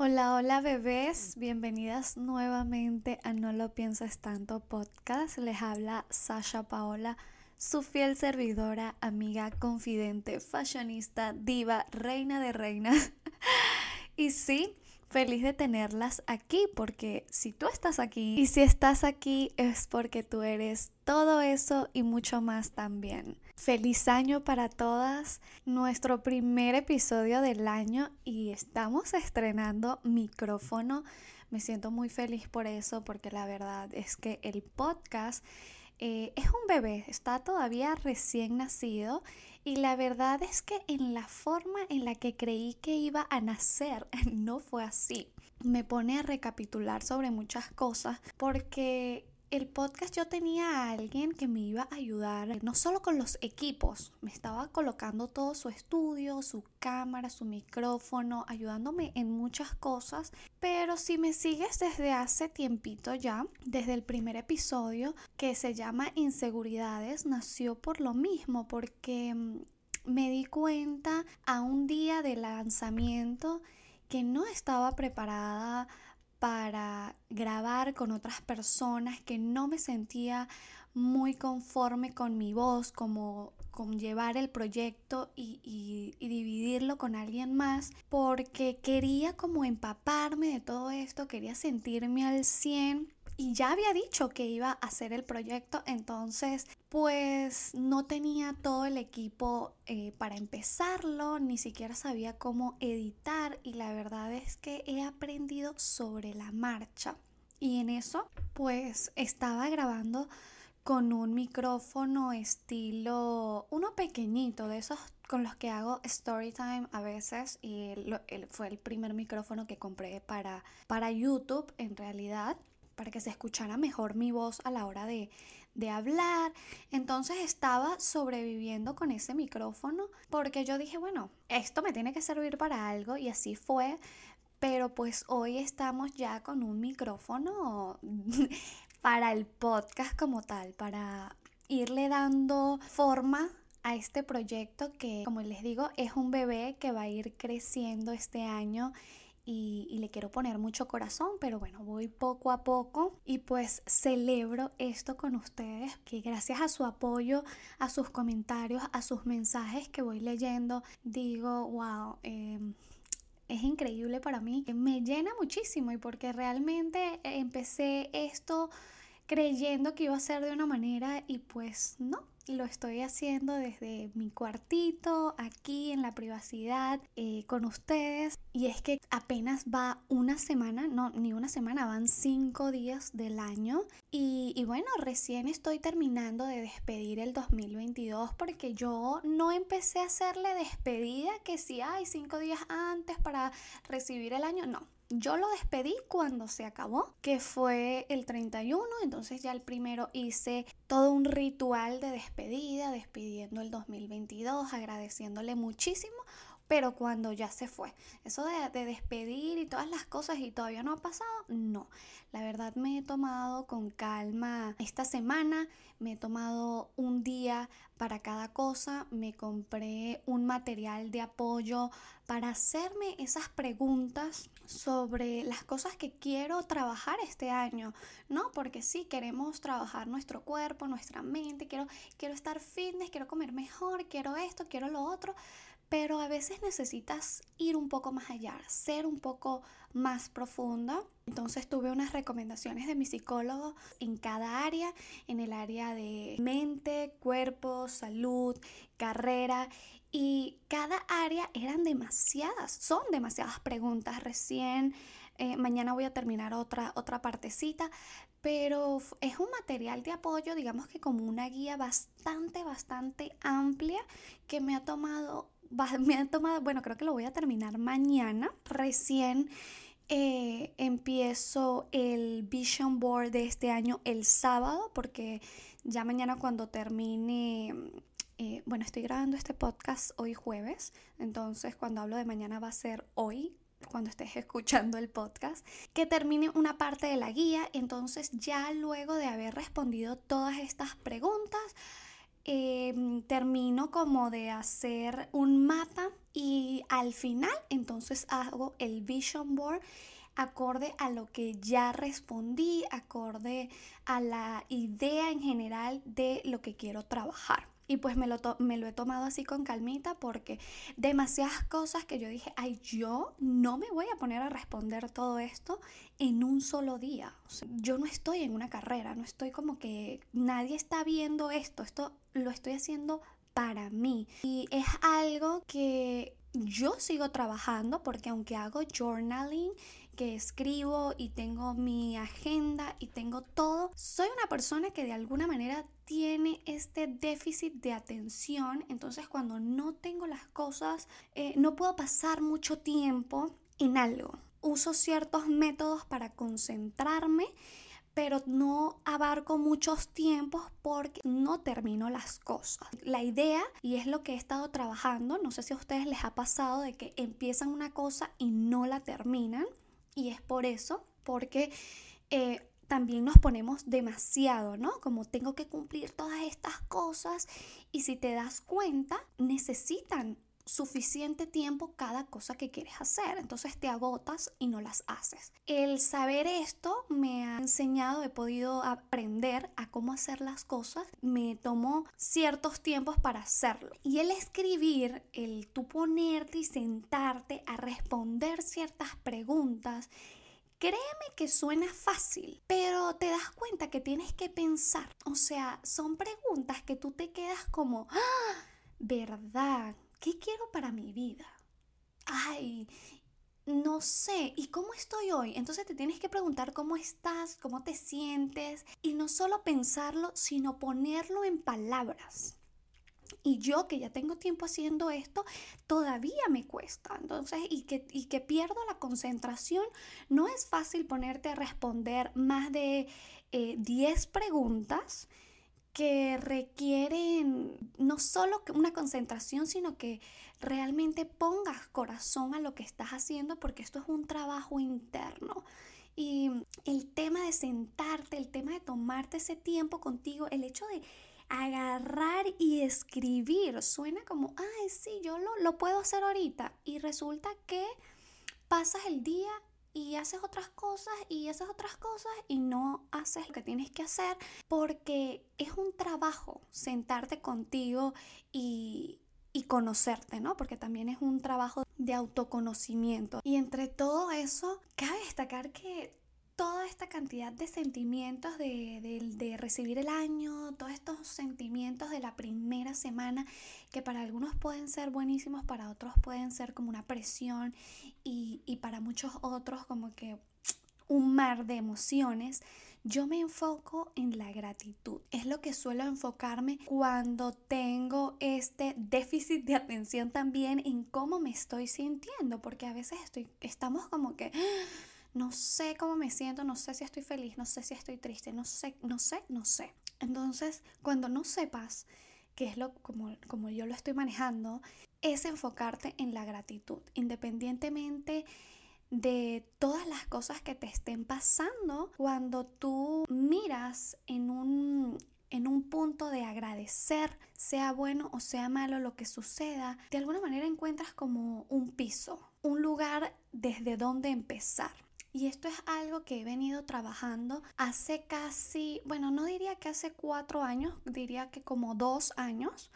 Hola, hola bebés, bienvenidas nuevamente a No lo pienses tanto podcast. Les habla Sasha Paola, su fiel servidora, amiga, confidente, fashionista, diva, reina de reinas. y sí, feliz de tenerlas aquí porque si tú estás aquí y si estás aquí es porque tú eres todo eso y mucho más también. Feliz año para todas, nuestro primer episodio del año y estamos estrenando micrófono. Me siento muy feliz por eso porque la verdad es que el podcast eh, es un bebé, está todavía recién nacido y la verdad es que en la forma en la que creí que iba a nacer no fue así. Me pone a recapitular sobre muchas cosas porque el podcast yo tenía a alguien que me iba a ayudar, no solo con los equipos, me estaba colocando todo su estudio, su cámara, su micrófono, ayudándome en muchas cosas, pero si me sigues desde hace tiempito ya, desde el primer episodio que se llama Inseguridades, nació por lo mismo, porque mm, me di cuenta a un día de lanzamiento que no estaba preparada para grabar con otras personas, que no me sentía muy conforme con mi voz, como con llevar el proyecto y, y, dividirlo con alguien más, porque quería como empaparme de todo esto, quería sentirme al 100 y ya había dicho que iba a hacer el proyecto, entonces pues no tenía todo el equipo eh, para empezarlo, ni siquiera sabía cómo editar y la verdad es que he aprendido sobre la marcha. Y en eso pues estaba grabando con un micrófono estilo, uno pequeñito, de esos con los que hago story time a veces y fue el primer micrófono que compré para, para YouTube en realidad para que se escuchara mejor mi voz a la hora de, de hablar. Entonces estaba sobreviviendo con ese micrófono porque yo dije, bueno, esto me tiene que servir para algo y así fue. Pero pues hoy estamos ya con un micrófono para el podcast como tal, para irle dando forma a este proyecto que, como les digo, es un bebé que va a ir creciendo este año y, le quiero poner mucho corazón, pero bueno, voy poco a poco y pues celebro esto con ustedes, que gracias a su apoyo, a sus comentarios, a sus mensajes que voy leyendo, digo, wow. Em, es increíble para mí, me llena muchísimo y porque realmente empecé esto creyendo que iba a ser de una manera y pues no, lo estoy haciendo desde mi cuartito, aquí en la privacidad, eh, con ustedes. Y es que apenas va una semana, no, ni una semana, van cinco días del año. Y, y bueno, recién estoy terminando de despedir el 2022 porque yo no empecé a hacerle despedida que si hay cinco días antes para recibir el año, no yo lo despedí cuando se acabó, que fue el 31, entonces ya el primero hice todo un ritual de despedida, despidiendo el 2022, agradeciéndole muchísimo pero cuando ya se fue. Eso de, despedir y todas las cosas y todavía no ha pasado, no. La verdad me he tomado con calma esta semana, me he tomado un día para cada cosa, me compré un material de apoyo para hacerme esas preguntas sobre las cosas que quiero trabajar este año, ¿no? Porque sí, queremos trabajar nuestro cuerpo, nuestra mente, quiero, quiero estar fitness, quiero comer mejor, quiero esto, quiero lo otro, pero a veces necesitas ir un poco más allá, ser un poco más profunda. Entonces tuve unas recomendaciones de mi psicólogo en cada área, en el área de mente, cuerpo, salud, carrera y cada área eran demasiadas, son demasiadas preguntas. Recién eh, mañana voy a terminar otra, otra partecita, pero es un material de apoyo, digamos que como una guía bastante, bastante amplia que me ha tomado me han tomado, bueno, creo que lo voy a terminar mañana. Recién eh, empiezo el Vision Board de este año el sábado, porque ya mañana cuando termine, eh, bueno, estoy grabando este podcast hoy jueves, entonces cuando hablo de mañana va a ser hoy, cuando estés escuchando el podcast, que termine una parte de la guía, entonces ya luego de haber respondido todas estas preguntas, em, termino como de hacer un mapa y al final entonces hago el vision board acorde a lo que ya respondí, acorde a la idea en general de lo que quiero trabajar. Y pues me lo, me lo he tomado así con calmita porque demasiadas cosas que yo dije, ay, yo no me voy a poner a responder todo esto en un solo día. yo no estoy en una carrera, no estoy como que nadie está viendo esto, esto lo estoy haciendo para mí. Y es algo que yo sigo trabajando porque aunque hago journaling que escribo y tengo mi agenda y tengo todo, soy una persona que de alguna manera tiene este déficit de atención, entonces cuando no tengo las cosas, eh, no puedo pasar mucho tiempo en algo. Uso ciertos métodos para concentrarme pero no abarco muchos tiempos porque no termino las cosas. La idea, y es lo que he estado trabajando, no sé si a ustedes les ha pasado de que empiezan una cosa y no la terminan, y es por eso, porque eh, también nos ponemos demasiado, ¿no? Como tengo que cumplir todas estas cosas y si te das cuenta, necesitan suficiente tiempo cada cosa que quieres hacer. Entonces te agotas y no las haces. El saber esto me ha enseñado, he podido aprender a cómo hacer las cosas. Me tomó ciertos tiempos para hacerlo. Y el escribir, el tú ponerte y sentarte a responder ciertas preguntas Créeme que suena fácil, pero te das cuenta que tienes que pensar. O sea, son preguntas que tú te quedas como, ¡Ah! ¿verdad? ¿Qué quiero para mi vida? Ay, no sé, ¿y cómo estoy hoy? Entonces te tienes que preguntar cómo estás, cómo te sientes y no solo pensarlo, sino ponerlo en palabras. Y yo que ya tengo tiempo haciendo esto, todavía me cuesta. Entonces, y que, y que pierdo la concentración, no es fácil ponerte a responder más de 10 eh, preguntas que requieren no solo una concentración, sino que realmente pongas corazón a lo que estás haciendo porque esto es un trabajo interno. Y el tema de sentarte, el tema de tomarte ese tiempo contigo, el hecho de agarrar y escribir. Suena como, ay, sí, yo lo, lo puedo hacer ahorita. Y resulta que pasas el día y haces otras cosas y haces otras cosas y no haces lo que tienes que hacer porque es un trabajo sentarte contigo y, y conocerte, ¿no? Porque también es un trabajo de autoconocimiento. Y entre todo eso, cabe destacar que toda esta cantidad de sentimientos de, recibir el año, todos estos sentimientos de la primera semana que para algunos pueden ser buenísimos, para otros pueden ser como una presión y, y para muchos otros como que un mar de emociones. Yo me enfoco en la gratitud. Es lo que suelo enfocarme cuando tengo este déficit de atención también en cómo me estoy sintiendo, porque a veces estoy, estamos como que no sé cómo me siento, no sé si estoy feliz, no sé si estoy triste, no sé, no sé, no sé. Entonces, cuando no sepas qué es lo como, como yo lo estoy manejando, es enfocarte en la gratitud, independientemente de todas las cosas que te estén pasando, cuando tú miras en un en un punto de agradecer, sea bueno o sea malo lo que suceda, de alguna manera encuentras como un piso, un lugar desde donde empezar. Y esto es algo que he venido trabajando hace casi, bueno, no diría que hace cuatro años, diría que como dos años.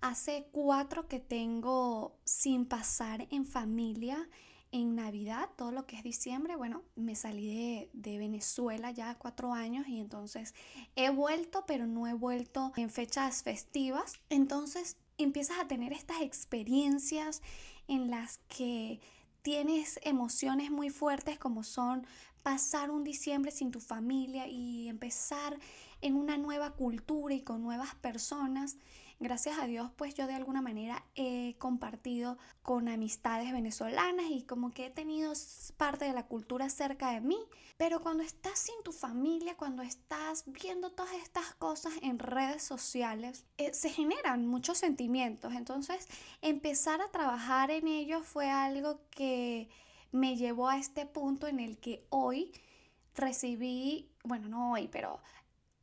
Hace cuatro que tengo sin pasar en familia en Navidad, todo lo que es diciembre. Bueno, me salí de, de, Venezuela ya cuatro años y entonces he vuelto, pero no he vuelto en fechas festivas. Entonces empiezas a tener estas experiencias en las que tienes emociones muy fuertes como son pasar un diciembre sin tu familia y empezar en una nueva cultura y con nuevas personas gracias a Dios pues yo de alguna manera he compartido con amistades venezolanas y como que he tenido parte de la cultura cerca de mí. Pero cuando estás sin tu familia, cuando estás viendo todas estas cosas en redes sociales, eh, se generan muchos sentimientos. Entonces empezar a trabajar en ellos fue algo que me llevó a este punto en el que hoy recibí, bueno, no hoy, pero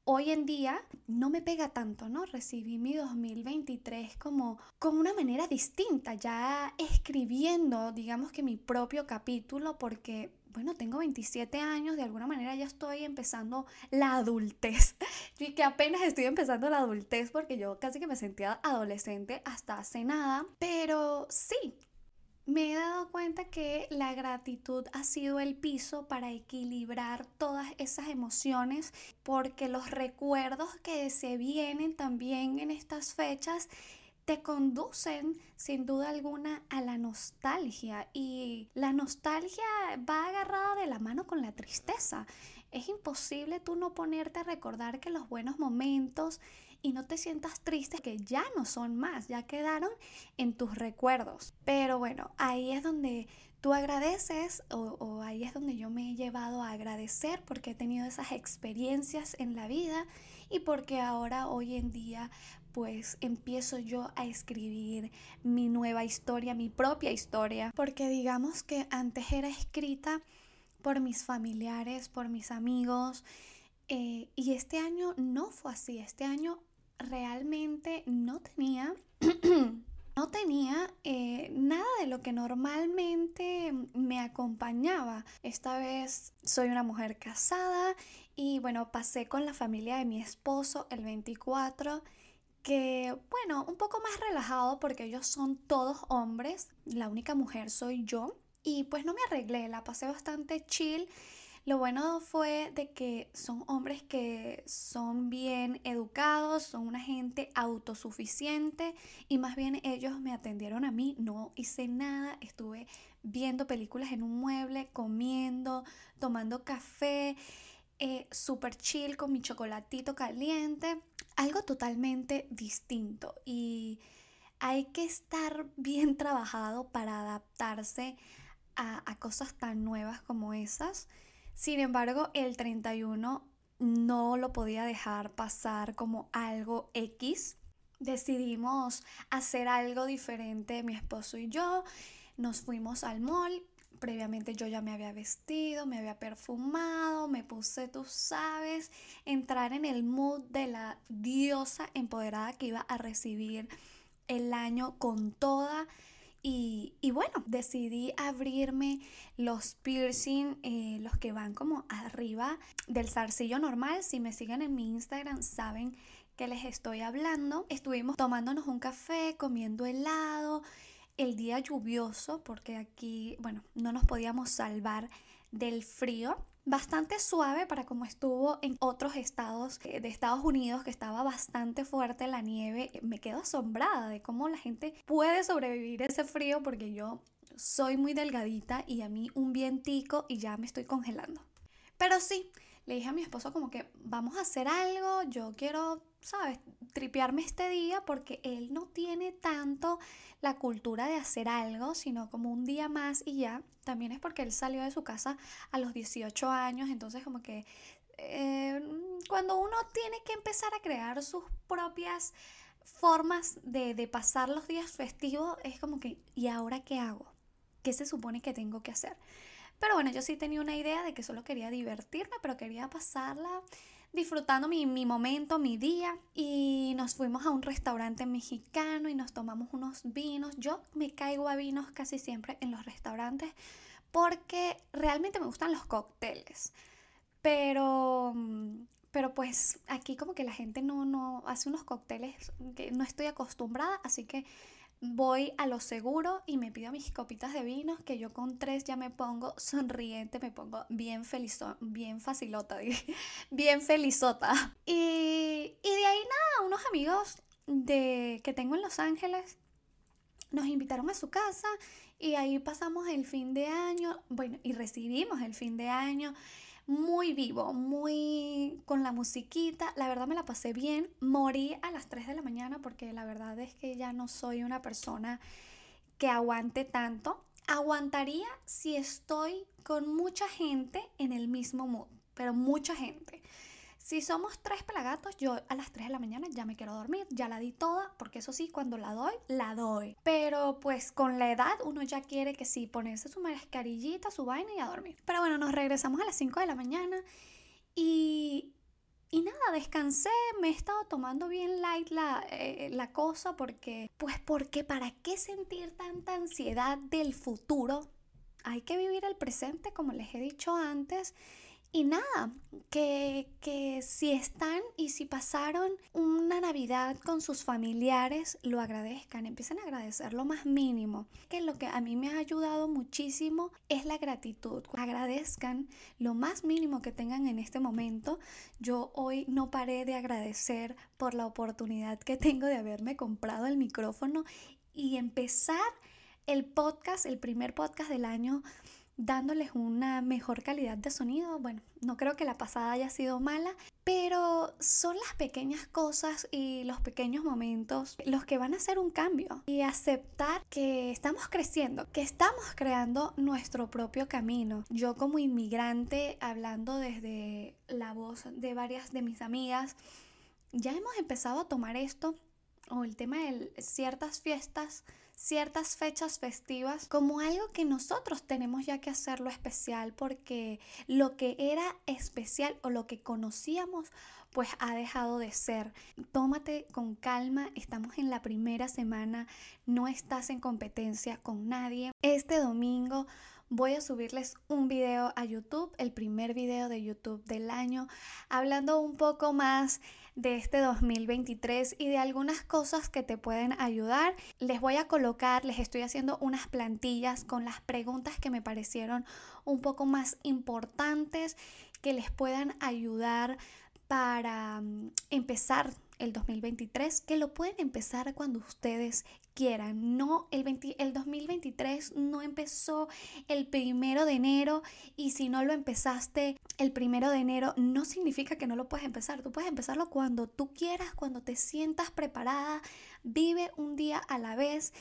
hoy en día no me pega tanto, ¿no? Recibí mi 2023 como con una manera distinta, ya escribiendo, digamos que mi propio capítulo, porque bueno, tengo 27 años, de alguna manera ya estoy empezando la adultez. Y que apenas estoy empezando la adultez porque yo casi que me sentía adolescente hasta hace nada. Pero sí, me he dado cuenta que la gratitud ha sido el piso para equilibrar todas esas emociones porque los recuerdos que se vienen también en estas fechas te conducen sin duda alguna a la nostalgia y la nostalgia va agarrada de la mano con la tristeza. Es imposible tú no ponerte a recordar que los buenos momentos y no te sientas triste que ya no son más, ya quedaron en tus recuerdos. Pero bueno, ahí es donde tú agradeces o, ahí es donde yo me he llevado a agradecer porque he tenido esas experiencias en la vida y porque ahora hoy en día pues empiezo yo a escribir mi nueva historia, mi propia historia, porque digamos que antes era escrita por mis familiares, por mis amigos, eh, y este año no fue así, este año realmente no tenía... no tenía eh, nada de lo que normalmente me acompañaba. Esta vez soy una mujer casada y bueno, pasé con la familia de mi esposo el 24 que, bueno, un poco más relajado porque ellos son todos hombres, la única mujer soy yo. Y pues no me arreglé, la pasé bastante chill. Lo bueno fue de que son hombres que son bien educados, son una gente autosuficiente y más bien ellos me atendieron a mí, no hice nada, estuve viendo películas en un mueble, comiendo, tomando café eh, super chill con mi chocolatito caliente, algo totalmente distinto y hay que estar bien trabajado para adaptarse a, a cosas tan nuevas como esas. Sin embargo, el 31 no lo podía dejar pasar como algo X. Decidimos hacer algo diferente mi esposo y yo. Nos fuimos al mall previamente yo ya me había vestido, me había perfumado, me puse, tú sabes, entrar en el mood de la diosa empoderada que iba a recibir el año con toda. Y, bueno, decidí abrirme los piercing, eh, los que van como arriba del zarcillo normal. Si me siguen en mi Instagram saben que les estoy hablando. Estuvimos tomándonos un café, comiendo helado el día lluvioso, porque aquí, bueno, no nos podíamos salvar del frío. Bastante suave para como estuvo en otros estados eh, de Estados Unidos, que estaba bastante fuerte la nieve. Me quedo asombrada de cómo la gente puede sobrevivir ese frío, porque yo soy muy delgadita y a mí un vientico y ya me estoy congelando. Pero sí, le dije a mi esposo como que vamos a hacer algo, yo quiero, ¿sabes? Tripearme este día porque él no tiene tanto la cultura de hacer algo, sino como un día más y ya. También es porque él salió de su casa a los 18 años, entonces como que eh, cuando uno tiene que empezar a crear sus propias formas de, de pasar los días festivos, es como que, ¿y ahora qué hago? ¿Qué se supone que tengo que hacer? Pero bueno, yo sí tenía una idea de que solo quería divertirme, pero quería pasarla disfrutando mi, momento, mi día. Y nos fuimos a un restaurante mexicano y nos tomamos unos vinos. Yo me caigo a vinos casi siempre en los restaurantes porque realmente me gustan los cócteles. Pero, pero pues aquí como que la gente no, no hace unos cócteles que no estoy acostumbrada, así que voy a lo seguro y me pido mis copitas de vinos que yo con tres ya me pongo sonriente, me pongo bien feliz, bien facilota, bien felizota. Y, y de ahí nada, unos amigos de, que tengo en Los Ángeles nos invitaron a su casa y ahí pasamos el fin de año, bueno, y recibimos el fin de año muy vivo, muy con la musiquita. La verdad me la pasé bien. Morí a las 3 de la mañana porque la verdad es que ya no soy una persona que aguante tanto. Aguantaría si estoy con mucha gente en el mismo mood, pero mucha gente. Si somos tres pelagatos, yo a las 3 de la mañana ya me quiero dormir, ya la di toda, porque eso sí, cuando la doy, la doy. Pero pues con la edad uno ya quiere que sí, ponerse su mascarillita, su vaina y a dormir. Pero bueno, nos regresamos a las 5 de la mañana y y nada, descansé, me he estado tomando bien light la, eh, la cosa porque, pues porque para qué sentir tanta ansiedad del futuro. Hay que vivir el presente, como les he dicho antes, y nada, que, que, si están y si pasaron una Navidad con sus familiares, lo agradezcan, empiecen a agradecer lo más mínimo. Que lo que a mí me ha ayudado muchísimo es la gratitud. Agradezcan lo más mínimo que tengan en este momento. Yo hoy no paré de agradecer por la oportunidad que tengo de haberme comprado el micrófono y empezar el podcast, el primer podcast del año dándoles una mejor calidad de sonido. Bueno, no creo que la pasada haya sido mala, pero son las pequeñas cosas y los pequeños momentos los que van a hacer un cambio y aceptar que estamos creciendo, que estamos creando nuestro propio camino. Yo como inmigrante, hablando desde la voz de varias de mis amigas, ya hemos empezado a tomar esto o el tema de ciertas fiestas ciertas fechas festivas como algo que nosotros tenemos ya que hacerlo especial porque lo que era especial o lo que conocíamos pues ha dejado de ser. Tómate con calma, estamos en la primera semana, no estás en competencia con nadie. Este domingo voy a subirles un video a YouTube, el primer video de YouTube del año, hablando un poco más de este 2023 y de algunas cosas que te pueden ayudar. Les voy a colocar, les estoy haciendo unas plantillas con las preguntas que me parecieron un poco más importantes que les puedan ayudar para mm, empezar el 2023, que lo pueden empezar cuando ustedes quieran. No, el, el 2023 no empezó el primero de enero y si no lo empezaste el primero de enero, no significa que no lo puedes empezar. Tú puedes empezarlo cuando tú quieras, cuando te sientas preparada. Vive un día a la vez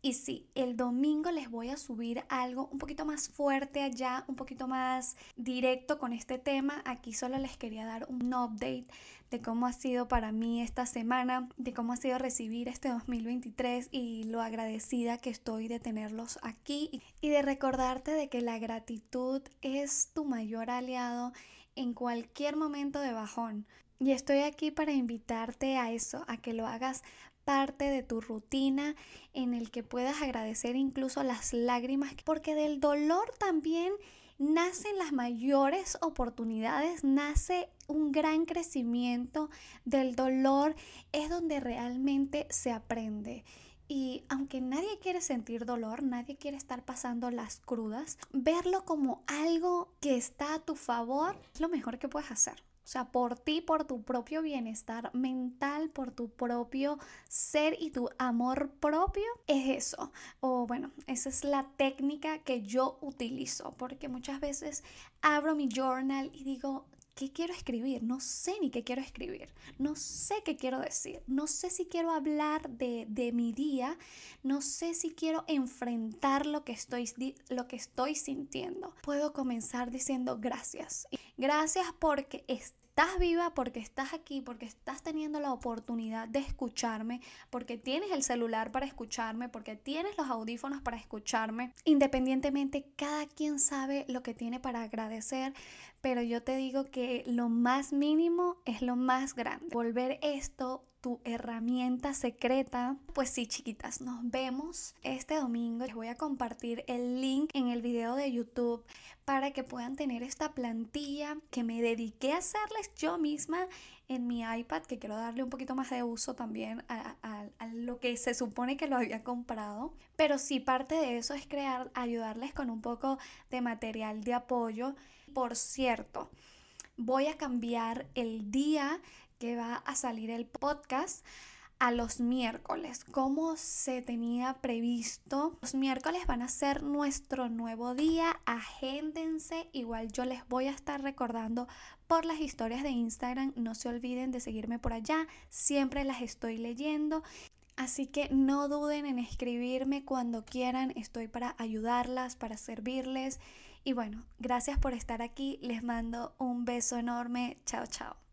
y sí, el domingo les voy a subir algo un poquito más fuerte allá, un poquito más directo con este tema. Aquí solo les quería dar un update de cómo ha sido para mí esta semana, de cómo ha sido recibir este 2023 y lo agradecida que estoy de tenerlos aquí y de recordarte de que la gratitud es tu mayor aliado en cualquier momento de bajón. Y estoy aquí para invitarte a eso, a que lo hagas parte de tu rutina en el que puedas agradecer incluso las lágrimas, porque del dolor también nacen las mayores oportunidades, nace un gran crecimiento, del dolor es donde realmente se aprende. Y aunque nadie quiere sentir dolor, nadie quiere estar pasando las crudas, verlo como algo que está a tu favor es lo mejor que puedes hacer. O sea, por ti, por tu propio bienestar mental, por tu propio ser y tu amor propio, es eso. O bueno, esa es la técnica que yo utilizo, porque muchas veces abro mi journal y digo, ¿qué quiero escribir? No sé ni qué quiero escribir, no sé qué quiero decir, no sé si quiero hablar de, de mi día, no sé si quiero enfrentar lo que, estoy, lo que estoy sintiendo. Puedo comenzar diciendo gracias. Gracias porque estás viva, porque estás aquí, porque estás teniendo la oportunidad de escucharme, porque tienes el celular para escucharme, porque tienes los audífonos para escucharme. Independientemente, cada quien sabe lo que tiene para agradecer, pero yo te digo que lo más mínimo es lo más grande. Volver esto tu herramienta secreta. Pues sí, chiquitas, nos vemos este domingo. Les voy a compartir el link en el video de YouTube para que puedan tener esta plantilla que me dediqué a hacerles yo misma en mi iPad, que quiero darle un poquito más de uso también a, lo que se supone que lo había comprado. Pero sí, parte de eso es crear, ayudarles con un poco de material de apoyo. Por cierto, voy a cambiar el día que va a salir el podcast a los miércoles, como se tenía previsto. Los miércoles van a ser nuestro nuevo día, agéndense, igual yo les voy a estar recordando por las historias de Instagram, no se olviden de seguirme por allá, siempre las estoy leyendo. Así que no duden en escribirme cuando quieran, estoy para ayudarlas, para servirles. Y bueno, gracias por estar aquí, les mando un beso enorme, chao chao.